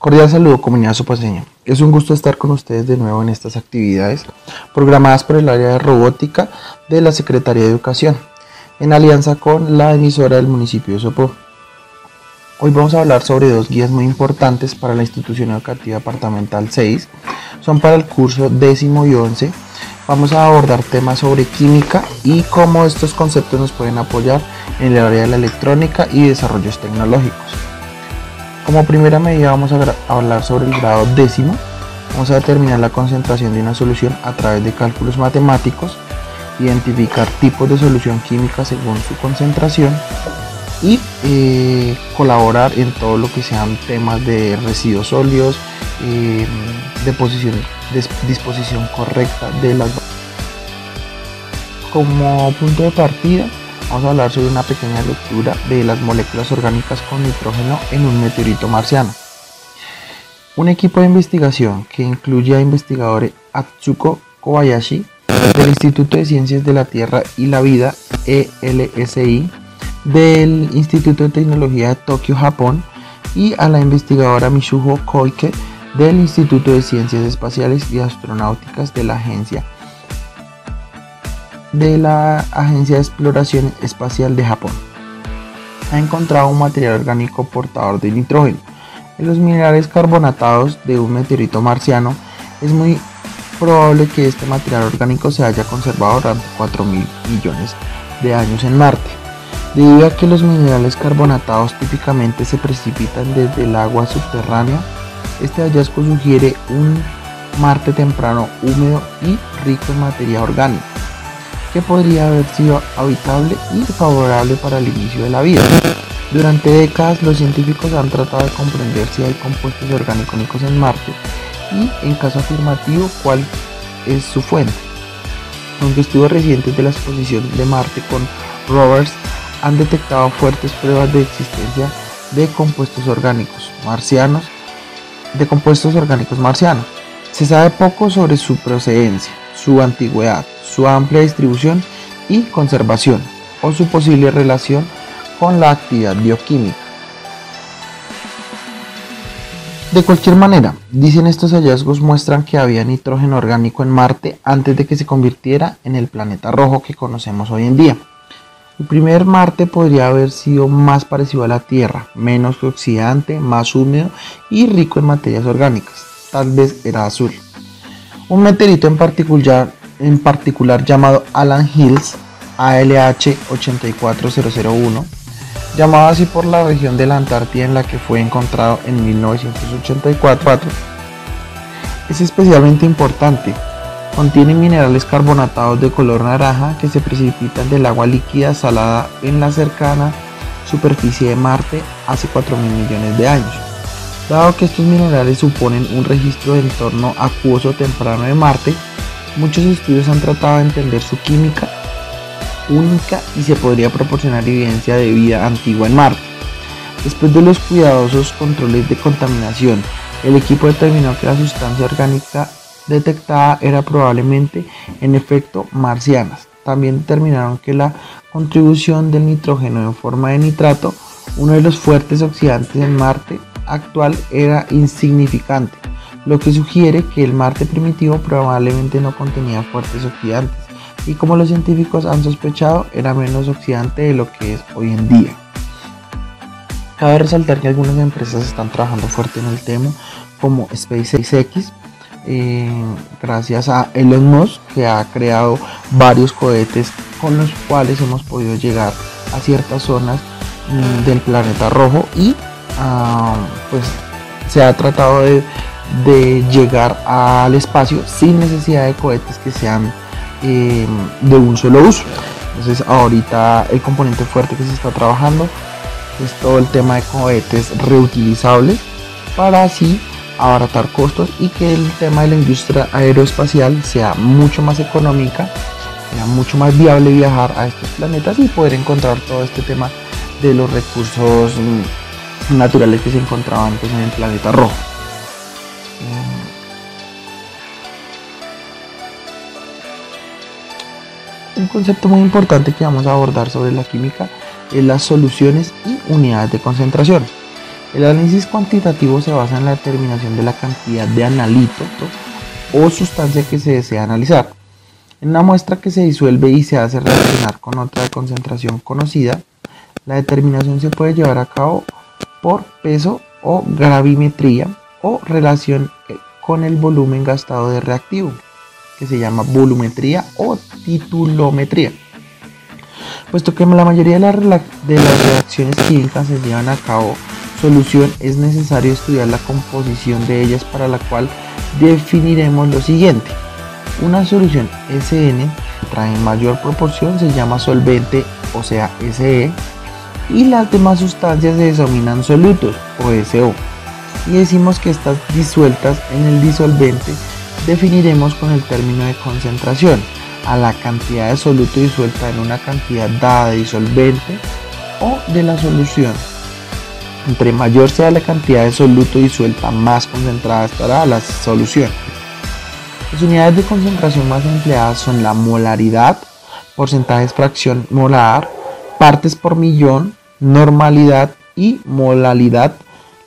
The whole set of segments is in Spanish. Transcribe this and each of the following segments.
Cordial saludo comunidad sopaseña. Es un gusto estar con ustedes de nuevo en estas actividades programadas por el área de robótica de la Secretaría de Educación en alianza con la emisora del municipio de Sopó. Hoy vamos a hablar sobre dos guías muy importantes para la institución educativa departamental 6. Son para el curso décimo y 11. Vamos a abordar temas sobre química y cómo estos conceptos nos pueden apoyar en el área de la electrónica y desarrollos tecnológicos. Como primera medida vamos a hablar sobre el grado décimo. Vamos a determinar la concentración de una solución a través de cálculos matemáticos, identificar tipos de solución química según su concentración y eh, colaborar en todo lo que sean temas de residuos sólidos, de disposición correcta de las como punto de partida vamos a hablar sobre una pequeña lectura de las moléculas orgánicas con nitrógeno en un meteorito marciano. Un equipo de investigación que incluye a investigadores Atsuko Kobayashi del Instituto de Ciencias de la Tierra y la Vida ELSI del Instituto de Tecnología de Tokio, Japón y a la investigadora Mishuho Koike del Instituto de Ciencias Espaciales y Astronáuticas de la Agencia de la Agencia de Exploración Espacial de Japón. Ha encontrado un material orgánico portador de nitrógeno. En los minerales carbonatados de un meteorito marciano es muy probable que este material orgánico se haya conservado durante 4 mil millones de años en Marte. Debido a que los minerales carbonatados típicamente se precipitan desde el agua subterránea, este hallazgo sugiere un Marte temprano húmedo y rico en materia orgánica que podría haber sido habitable y favorable para el inicio de la vida. Durante décadas los científicos han tratado de comprender si hay compuestos orgánicos en Marte y, en caso afirmativo, cuál es su fuente. Aunque estudios recientes de la exposición de Marte con rovers han detectado fuertes pruebas de existencia de compuestos orgánicos marcianos, de compuestos orgánicos marcianos. Se sabe poco sobre su procedencia, su antigüedad, su amplia distribución y conservación o su posible relación con la actividad bioquímica. De cualquier manera, dicen estos hallazgos muestran que había nitrógeno orgánico en Marte antes de que se convirtiera en el planeta rojo que conocemos hoy en día. El primer Marte podría haber sido más parecido a la Tierra, menos oxidante, más húmedo y rico en materias orgánicas. Tal vez era azul. Un meteorito en particular en particular llamado Alan Hills ALH 84001, llamado así por la región de la Antártida en la que fue encontrado en 1984, es especialmente importante. Contiene minerales carbonatados de color naranja que se precipitan del agua líquida salada en la cercana superficie de Marte hace 4 mil millones de años. Dado que estos minerales suponen un registro de entorno acuoso temprano de Marte, Muchos estudios han tratado de entender su química única y se podría proporcionar evidencia de vida antigua en Marte. Después de los cuidadosos controles de contaminación, el equipo determinó que la sustancia orgánica detectada era probablemente en efecto marcianas. También determinaron que la contribución del nitrógeno en forma de nitrato, uno de los fuertes oxidantes en Marte actual, era insignificante lo que sugiere que el Marte primitivo probablemente no contenía fuertes oxidantes y como los científicos han sospechado era menos oxidante de lo que es hoy en día. Cabe resaltar que algunas empresas están trabajando fuerte en el tema como SpaceX, eh, gracias a Elon Musk que ha creado varios cohetes con los cuales hemos podido llegar a ciertas zonas mm, del planeta rojo y ah, pues se ha tratado de de llegar al espacio sin necesidad de cohetes que sean em, de un solo uso. Entonces ahorita el componente fuerte que se está trabajando es todo el tema de cohetes reutilizables para así abaratar costos y que el tema de la industria aeroespacial sea mucho más económica, sea mucho más viable viajar a estos planetas y poder encontrar todo este tema de los recursos mm, naturales que se encontraban pues, en el planeta rojo. Un concepto muy importante que vamos a abordar sobre la química es las soluciones y unidades de concentración. El análisis cuantitativo se basa en la determinación de la cantidad de analito o sustancia que se desea analizar. En una muestra que se disuelve y se hace relacionar con otra de concentración conocida, la determinación se puede llevar a cabo por peso o gravimetría o relación eh, con el volumen gastado de reactivo, que se llama volumetría o titulometría. Puesto que la mayoría de, las reacciones químicas se llevan a cabo solución, es necesario estudiar la composición de ellas para la cual definiremos lo siguiente. Una solución SN trae en mayor proporción se llama solvente, o sea SE, y las demás sustancias se denominan solutos o SO. Y decimos que estas disueltas en el disolvente definiremos con el término de concentración a la cantidad de soluto disuelta en una cantidad dada de disolvente o de la solución. Entre mayor sea la cantidad de soluto disuelta, más concentrada estará la solución. Las unidades de concentración más empleadas son la molaridad, porcentajes fracción molar, partes por millón, normalidad y molalidad,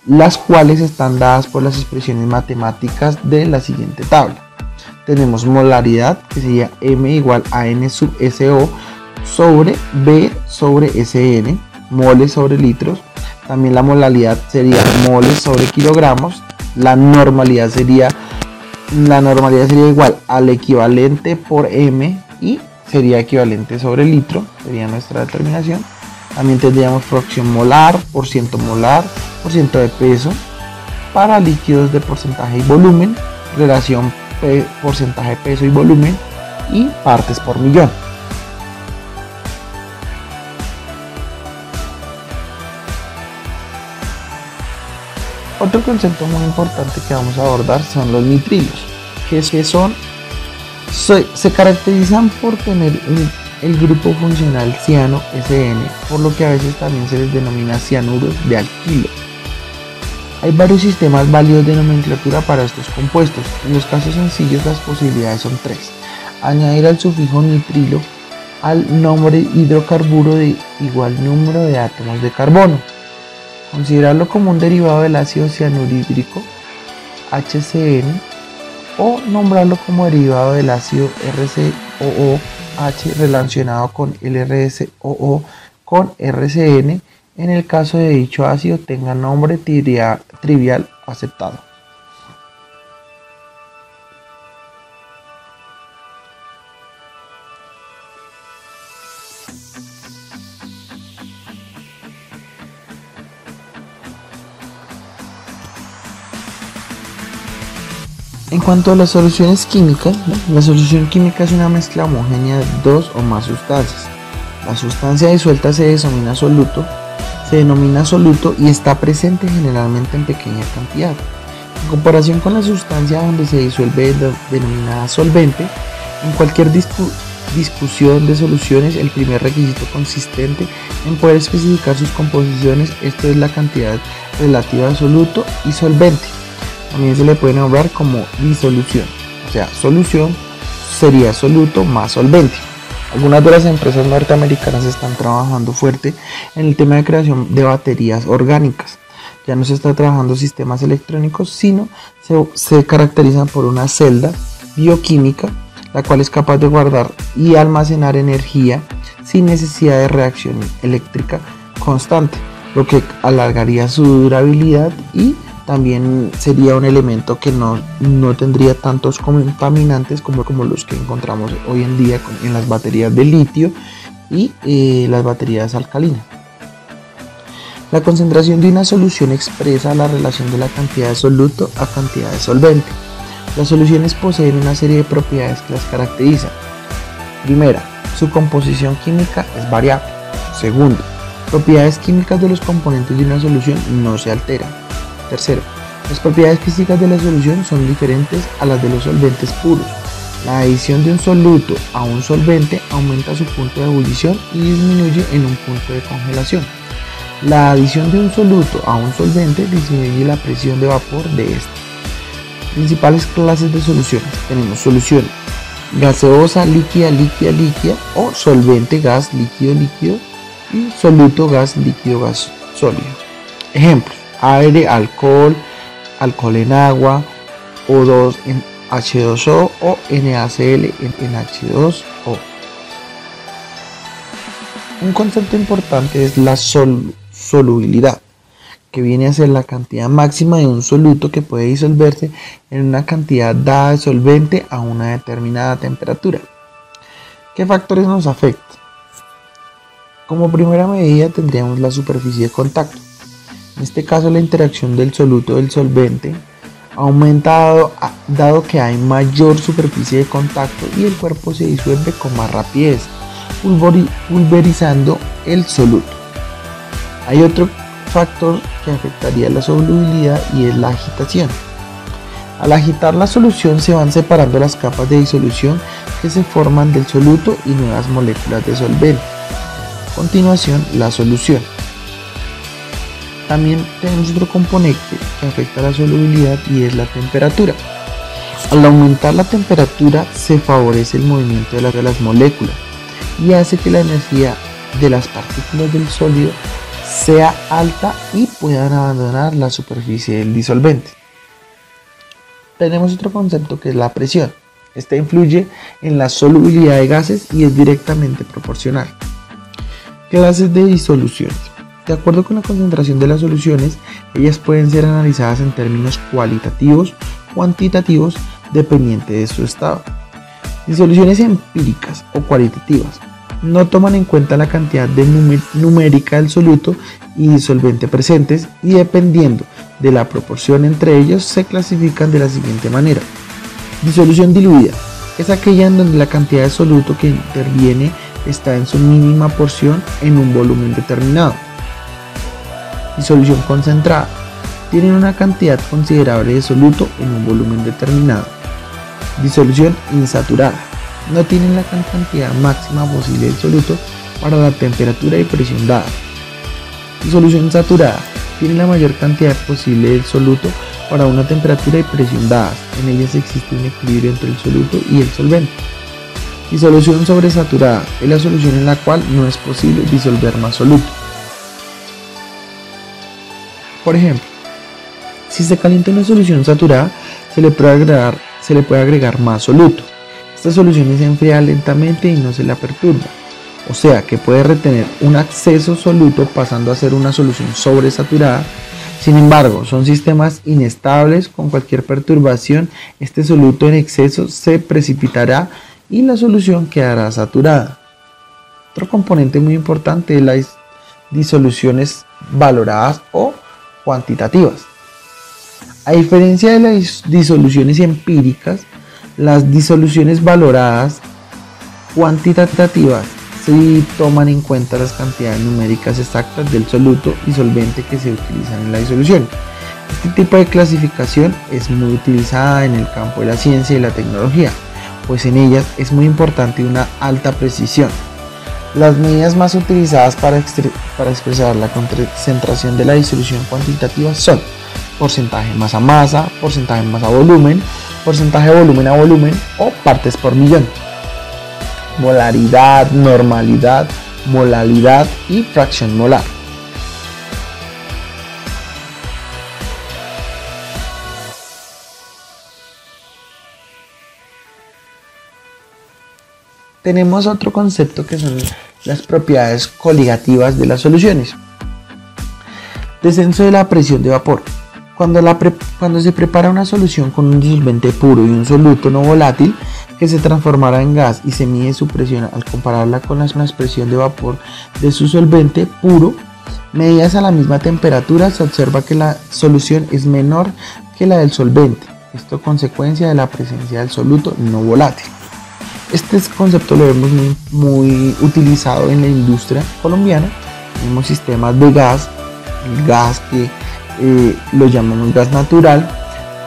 las cuales están dadas por las expresiones matemáticas de la siguiente tabla. Tenemos molaridad, que sería M igual a N sub SO sobre B sobre SN, moles sobre litros. También la molalidad sería moles sobre kilogramos. La normalidad sería la normalidad sería igual al equivalente por M y sería equivalente sobre litro, sería nuestra determinación. También tendríamos fracción molar, por ciento molar, por ciento de peso. Para líquidos de porcentaje y volumen, relación porcentaje peso y volumen y partes por millón. Otro concepto muy importante que vamos a abordar son los nitrilos, que son, se, caracterizan por tener el grupo funcional ciano SN, por lo que a veces también se les denomina cianuros de alquilo. Hay varios sistemas válidos de nomenclatura para estos compuestos. En los casos sencillos las posibilidades son tres. Añadir al sufijo nitrilo al nombre hidrocarburo de igual número de átomos de carbono considerarlo como un derivado del ácido cianurhídrico HCN o nombrarlo como derivado del ácido RCOOH relacionado con el RSOO con RCN en el caso de dicho ácido tenga nombre trivial aceptado. En cuanto a las soluciones químicas, la solución química es una mezcla homogénea de dos o más sustancias. La sustancia disuelta se denomina soluto, se denomina soluto y está presente generalmente en pequeña cantidad. En comparación con la sustancia donde se disuelve denominada solvente, en cualquier discusión de soluciones el primer requisito consistente en poder especificar sus composiciones, esto es la cantidad relativa de soluto y solvente. También se le puede nombrar como disolución. O sea, solución sería soluto más solvente. Algunas de las empresas norteamericanas están trabajando fuerte en el tema de creación de baterías orgánicas. Ya no se está trabajando sistemas electrónicos, sino se, se caracterizan por una celda bioquímica, la cual es capaz de guardar y almacenar energía sin necesidad de reacción eléctrica constante, lo que alargaría su durabilidad y también sería un elemento que no, tendría tantos contaminantes como, como los que encontramos hoy en día en las baterías de litio y eh, las baterías alcalinas. La concentración de una solución expresa la relación de la cantidad de soluto a cantidad de solvente. Las soluciones poseen una serie de propiedades que las caracterizan. Primera, su composición química es variable. Segundo, propiedades químicas de los componentes de una solución no se alteran. Tercero, las propiedades físicas de la solución son diferentes a las de los solventes puros. La adición de un soluto a un solvente aumenta su punto de ebullición y disminuye en un punto de congelación. La adición de un soluto a un solvente disminuye la presión de vapor de este. Principales clases de soluciones. Tenemos solución gaseosa, líquida, líquida, líquida o solvente, gas, líquido, líquido y soluto, gas, líquido, gas, sólido. Ejemplos aire, alcohol, alcohol en agua, O2 en H2O o NaCl en H2O. Un concepto importante es la solubilidad, que viene a ser la cantidad máxima de un soluto que puede disolverse en una cantidad dada de solvente a una determinada temperatura. ¿Qué factores nos afectan? Como primera medida tendríamos la superficie de contacto. En este caso la interacción del soluto del solvente aumenta dado, que hay mayor superficie de contacto y el cuerpo se disuelve con más rapidez, pulverizando el soluto. Hay otro factor que afectaría la solubilidad y es la agitación. Al agitar la solución se van separando las capas de disolución que se forman del soluto y nuevas moléculas de solvente. A continuación, la solución. También tenemos otro componente que afecta la solubilidad y es la temperatura. Al aumentar la temperatura se favorece el movimiento de las moléculas y hace que la energía de las partículas del sólido sea alta y puedan abandonar la superficie del disolvente tenemos otro concepto que es la presión. Esta influye en la solubilidad de gases y es directamente proporcional. Clases de disoluciones. De acuerdo con la concentración de las soluciones, ellas pueden ser analizadas en términos cualitativos, cuantitativos, dependiente de su estado. Disoluciones empíricas o cualitativas no toman en cuenta la cantidad de numérica del soluto y disolvente presentes y dependiendo de la proporción entre ellos se clasifican de la siguiente manera. Disolución diluida es aquella en donde la cantidad de soluto que interviene está en su mínima porción en un volumen determinado. Disolución concentrada tiene una cantidad considerable de soluto en un volumen determinado. Disolución insaturada no tienen la cantidad máxima posible de soluto para la temperatura y presión dada. Disolución saturada tiene la mayor cantidad posible de soluto para una temperatura y presión dadas. En ellas existe un equilibrio entre el soluto y el solvente. Disolución sobresaturada es la solución en la cual no es posible disolver más soluto. Por ejemplo, si se calienta una solución saturada, se le puede agregar, se le puede agregar más soluto. Esta solución se enfría lentamente y no se la perturba, o sea que puede retener un acceso soluto pasando a ser una solución sobresaturada. Sin embargo, son sistemas inestables, con cualquier perturbación este soluto en exceso se precipitará y la solución quedará saturada. Otro componente muy importante es las disoluciones valoradas o cuantitativas. A diferencia de las disoluciones empíricas, las disoluciones valoradas cuantitativas se toman en cuenta las cantidades numéricas exactas del soluto y solvente que se utilizan en la disolución. Este tipo de clasificación es muy utilizada en el campo de la ciencia y la tecnología, pues en ellas es muy importante una alta precisión. Las medidas más utilizadas para, expresar la concentración de la disolución cuantitativa son porcentaje masa a masa, porcentaje masa a volumen, porcentaje volumen a volumen o partes por millón. Molaridad, normalidad, molalidad y fracción molar. Tenemos otro concepto que son las propiedades coligativas de las soluciones. Descenso de la presión de vapor. Cuando, se prepara una solución con un disolvente puro y un soluto no volátil que se transformará en gas y se mide su presión al compararla con la presión de vapor de su solvente puro, medidas a la misma temperatura se observa que la solución es menor que la del solvente. Esto consecuencia de la presencia del soluto no volátil. Este concepto lo vemos muy, utilizado en la industria colombiana. Tenemos sistemas de gas, el gas que eh, lo llamamos gas natural.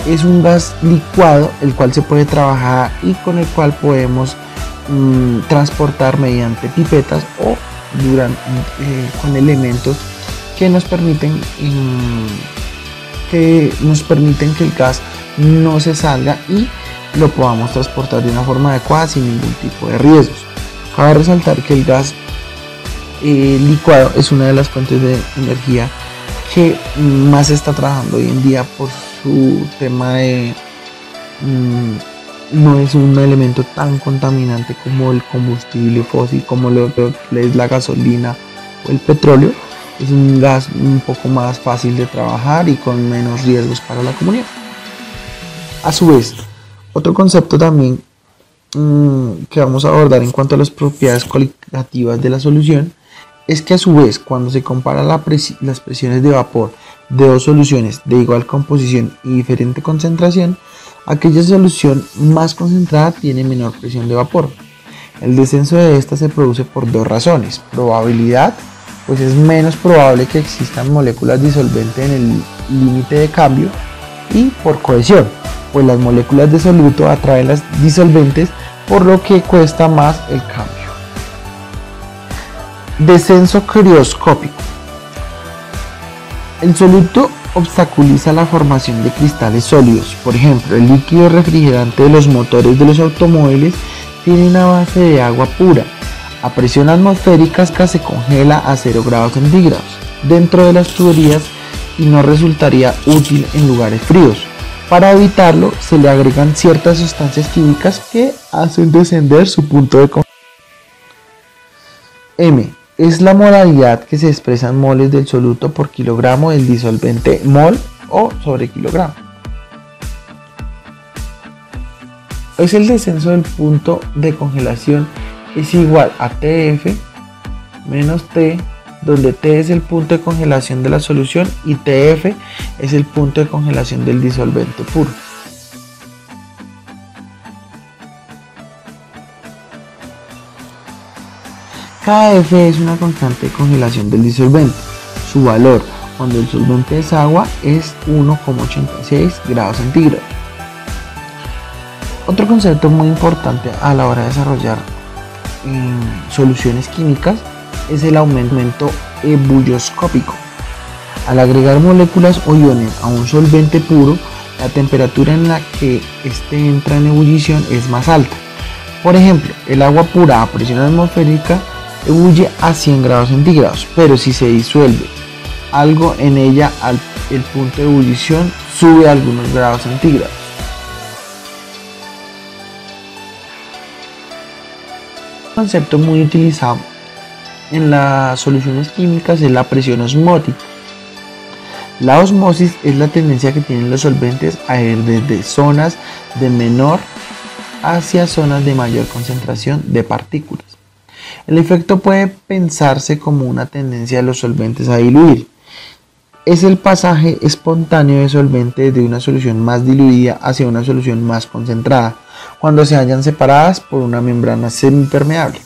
Es un gas licuado el cual se puede trabajar y con el cual podemos mm, transportar mediante pipetas o durante, eh, con elementos que nos permiten mm, que nos permiten que el gas no se salga y lo podamos transportar de una forma adecuada sin ningún tipo de riesgos. Cabe resaltar que el gas eh, licuado es una de las fuentes de energía que más se está trabajando hoy en día por su tema de mm, no es un elemento tan contaminante como el combustible fósil, como lo, es la gasolina o el petróleo. Es un gas un poco más fácil de trabajar y con menos riesgos para la comunidad. A su vez, otro concepto también mm, que vamos a abordar en cuanto a las propiedades cualitativas de la solución es que a su vez cuando se compara las presiones de vapor de dos soluciones de igual composición y diferente concentración, aquella solución más concentrada tiene menor presión de vapor. El descenso de esta se produce por dos razones. Probabilidad, pues es menos probable que existan moléculas disolventes en el límite de cambio y por cohesión, pues las moléculas de soluto atraen las disolventes por lo que cuesta más el cambio. Descenso crioscópico. El soluto obstaculiza la formación de cristales sólidos. Por ejemplo, el líquido refrigerante de los motores de los automóviles tiene una base de agua pura. A presión atmosférica se congela a 0 grados centígrados dentro de las tuberías y no resultaría útil en lugares fríos. Para evitarlo, se le agregan ciertas sustancias químicas que hacen descender su punto de congelación. M es la modalidad que se expresa en moles del soluto por kilogramo del disolvente mol o sobre kilogramo. Es el descenso del punto de congelación es igual a TF menos T, donde T es el punto de congelación de la solución y TF es el punto de congelación del disolvente puro. KF es una constante de congelación del disolvente. Su valor cuando el solvente es agua es 1,86 grados centígrados. Otro concepto muy importante a la hora de desarrollar mm, soluciones químicas es el aumento ebulloscópico. Al agregar moléculas o iones a un solvente puro, la temperatura en la que éste entra en ebullición es más alta. Por ejemplo, el agua pura a presión atmosférica huye a 100 grados centígrados, pero si se disuelve algo en ella, al, el punto de ebullición sube a algunos grados centígrados. Concepto muy utilizado en las soluciones químicas es la presión osmótica. La osmosis es la tendencia que tienen los solventes a ir desde zonas de menor hacia zonas de mayor concentración de partículas. El efecto puede pensarse como una tendencia de los solventes a diluir. Es el pasaje espontáneo de solvente de una solución más diluida hacia una solución más concentrada, cuando se hallan separadas por una membrana semipermeable.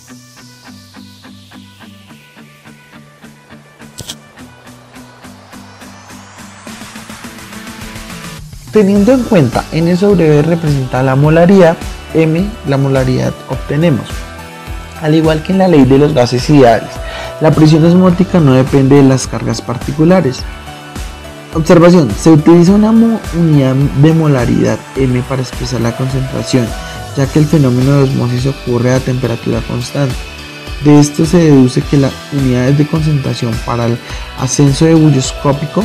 Teniendo en cuenta n sobre b representa la molaridad, m la molaridad obtenemos. Al igual que en la ley de los gases ideales, la presión osmótica no depende de las cargas particulares. Observación, se utiliza una unidad de molaridad m para expresar la concentración, ya que el fenómeno de osmosis ocurre a temperatura constante. De esto se deduce que las unidades de concentración para el ascenso ebulloscópico,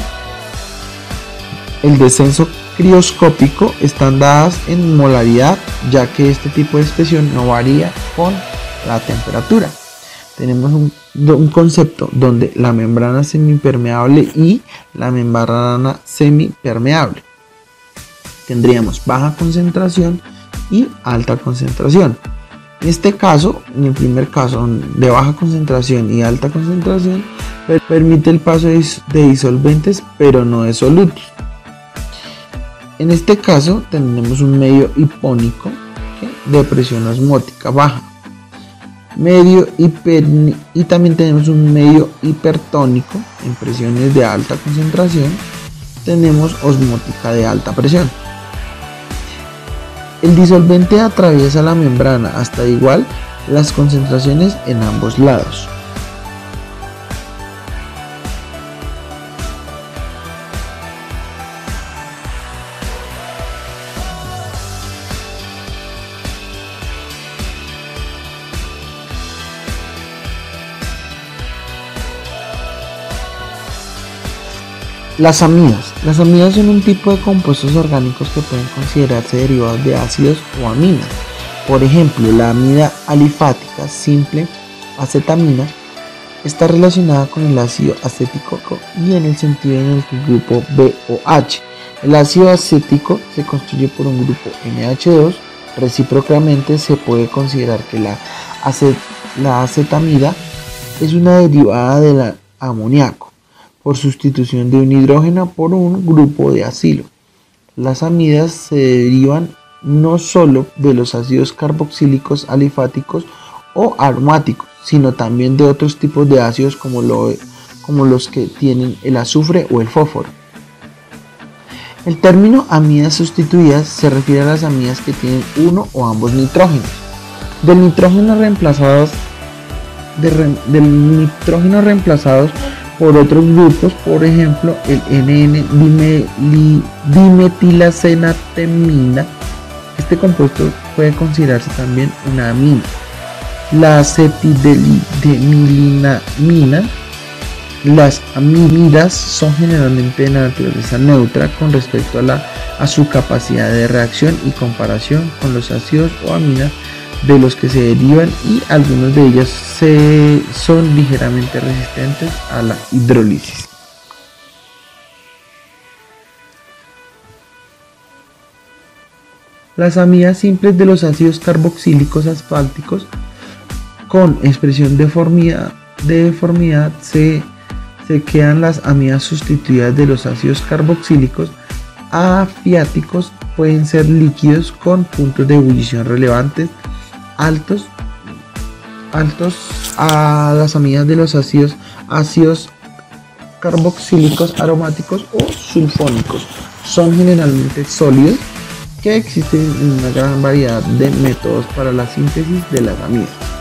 el descenso crioscópico están dadas en molaridad, ya que este tipo de expresión no varía con la temperatura. Tenemos un, concepto donde la membrana semipermeable y la membrana semipermeable. Tendríamos baja concentración y alta concentración. En este caso, en el primer caso de baja concentración y alta concentración, permite el paso de disolventes pero no de solutos. En este caso tenemos un medio hipónico de presión osmótica baja. Medio hiper, y también tenemos un medio hipertónico en presiones de alta concentración. Tenemos osmótica de alta presión. El disolvente atraviesa la membrana hasta igual las concentraciones en ambos lados Las amidas. Las amidas son un tipo de compuestos orgánicos que pueden considerarse derivados de ácidos o aminas. Por ejemplo, la amida alifática simple acetamina está relacionada con el ácido acético y en el sentido en el que el grupo BOH. El ácido acético se construye por un grupo NH2. Recíprocamente se puede considerar que la, la acetamida es una derivada del amoníaco por sustitución de un hidrógeno por un grupo de acilo. Las amidas se derivan no solo de los ácidos carboxílicos alifáticos o aromáticos, sino también de otros tipos de ácidos como, como los que tienen el azufre o el fósforo. El término amidas sustituidas se refiere a las amidas que tienen uno o ambos nitrógenos. Del nitrógeno reemplazados del nitrógeno reemplazados por otros grupos, por ejemplo el NN dimetilacenatemina. Este compuesto puede considerarse también una amina. La acetidemilinamina. Las amidas son generalmente de naturaleza neutra con respecto a su capacidad de reacción y comparación con los ácidos o aminas de los que se derivan y algunos de ellos se, son ligeramente resistentes a la hidrólisis. Las amidas simples de los ácidos carboxílicos asfálticos con expresión de deformidad, de deformidad se, se quedan las amidas sustituidas de los ácidos carboxílicos afiáticos pueden ser líquidos con puntos de ebullición relevantes altos altos a las amidas de los ácidos ácidos carboxílicos aromáticos o sulfónicos. Son generalmente sólidos que existen una gran variedad de métodos para la síntesis de las amidas.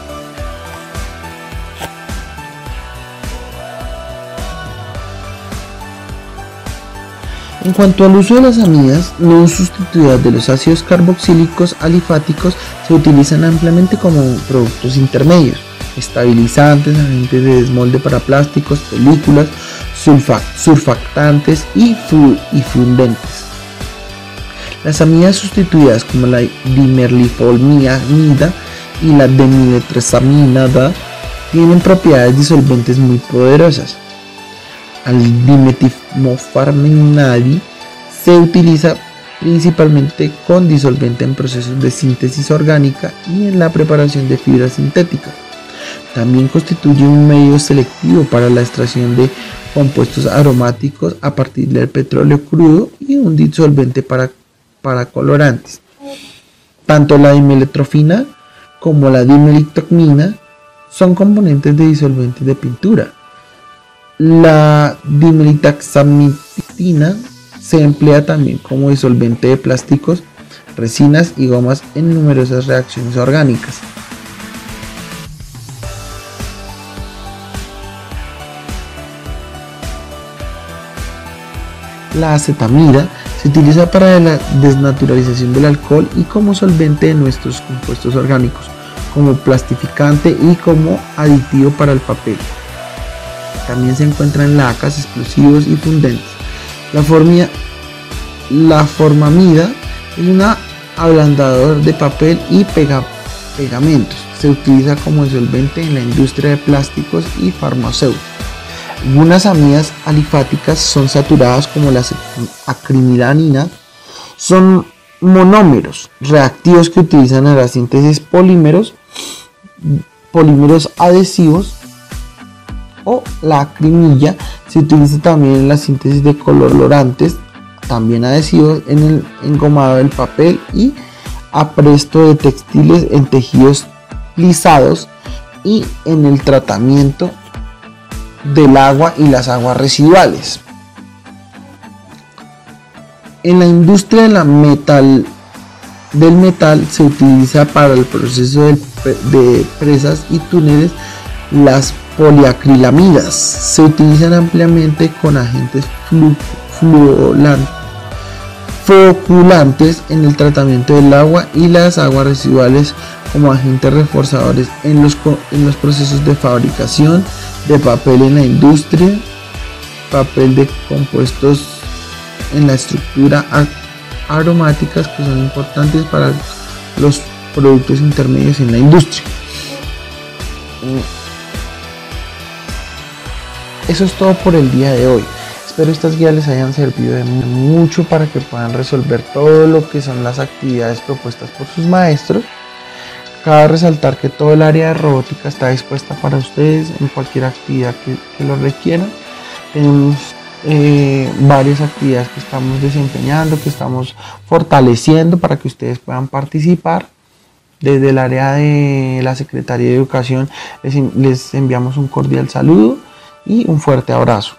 En cuanto al uso de las amidas no sustituidas de los ácidos carboxílicos alifáticos, se utilizan ampliamente como productos intermedios, estabilizantes, agentes de desmolde para plásticos, películas, surfactantes y, fundentes. Las amidas sustituidas como la dimerlifolmiamida y la demiletresaminada tienen propiedades disolventes muy poderosas al dimetilmofarminadi se utiliza principalmente con disolvente en procesos de síntesis orgánica y en la preparación de fibras sintéticas. También constituye un medio selectivo para la extracción de compuestos aromáticos a partir del petróleo crudo y un disolvente para, para colorantes. Tanto la dimeletrofina como la dimelitocmina son componentes de disolventes de pintura la dimeritaxamitina se emplea también como disolvente de plásticos, resinas y gomas en numerosas reacciones orgánicas. La acetamida se utiliza para la desnaturalización del alcohol y como solvente de nuestros compuestos orgánicos, como plastificante y como aditivo para el papel. También se encuentran lacas, explosivos y fundentes. La, formia, la formamida es un ablandador de papel y pegamentos. Se utiliza como disolvente en la industria de plásticos y farmacéuticos. Algunas amidas alifáticas son saturadas como la acrimilanina. Son monómeros reactivos que utilizan en la síntesis polímeros, polímeros adhesivos o la acrimilla se utiliza también en la síntesis de colorantes, también adhesivos en el engomado del papel y apresto de textiles en tejidos lisados y en el tratamiento del agua y las aguas residuales. En la industria de metal, del metal se utiliza para el proceso de, de presas y túneles las poliacrilamidas se utilizan ampliamente con agentes floculantes en el tratamiento del agua y las aguas residuales como agentes reforzadores en los, en los procesos de fabricación de papel en la industria papel de compuestos en la estructura aromáticas que son importantes para los productos intermedios en la industria. Eso es todo por el día de hoy. Espero estas guías les hayan servido de mucho para que puedan resolver todo lo que son las actividades propuestas por sus maestros. Cabe resaltar que todo el área de robótica está dispuesta para ustedes en cualquier actividad que, lo requieran. Tenemos eh, varias actividades que estamos desempeñando, que estamos fortaleciendo para que ustedes puedan participar. Desde el área de la Secretaría de Educación les enviamos un cordial saludo y un fuerte abrazo.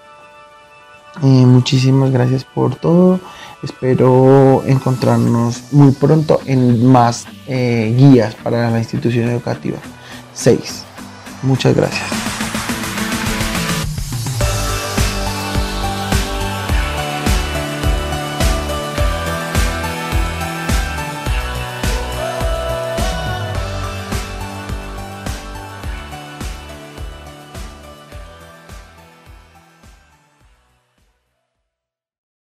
Eh, muchísimas gracias por todo. Espero encontrarnos muy pronto en más eh, guías para la institución educativa 6. Muchas gracias.